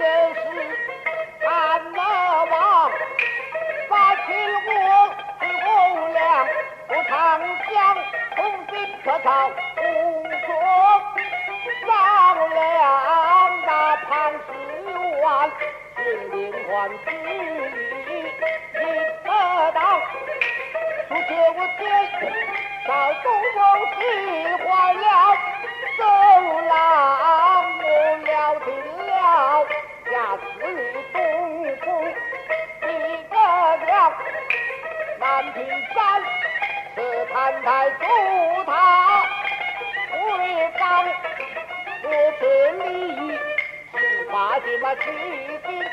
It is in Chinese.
这是俺王发起的洪亮鼓唱腔红星可头不说脏了那庞士元命兵官司礼仪听得到不我奸雄在宫喜欢了走啦是太太祝他回港，不是你，是把什么气心？太太。